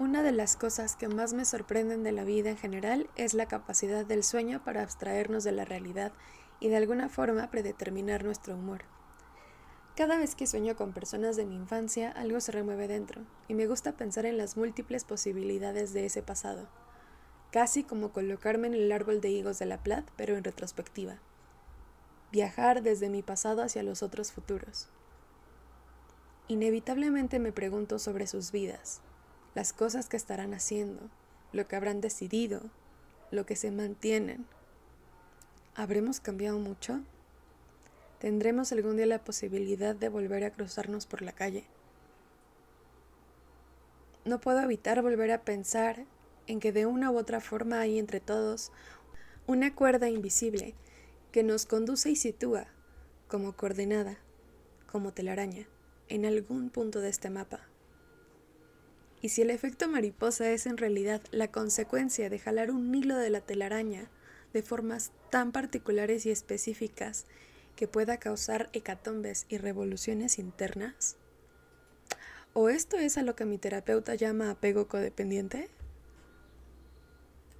Una de las cosas que más me sorprenden de la vida en general es la capacidad del sueño para abstraernos de la realidad y de alguna forma predeterminar nuestro humor. Cada vez que sueño con personas de mi infancia, algo se remueve dentro, y me gusta pensar en las múltiples posibilidades de ese pasado, casi como colocarme en el árbol de higos de la Plat, pero en retrospectiva. Viajar desde mi pasado hacia los otros futuros. Inevitablemente me pregunto sobre sus vidas, las cosas que estarán haciendo, lo que habrán decidido, lo que se mantienen. ¿Habremos cambiado mucho? ¿Tendremos algún día la posibilidad de volver a cruzarnos por la calle? No puedo evitar volver a pensar en que de una u otra forma hay entre todos una cuerda invisible que nos conduce y sitúa como coordenada, como telaraña, en algún punto de este mapa. Y si el efecto mariposa es en realidad la consecuencia de jalar un hilo de la telaraña de formas tan particulares y específicas que pueda causar hecatombes y revoluciones internas? ¿O esto es a lo que mi terapeuta llama apego codependiente?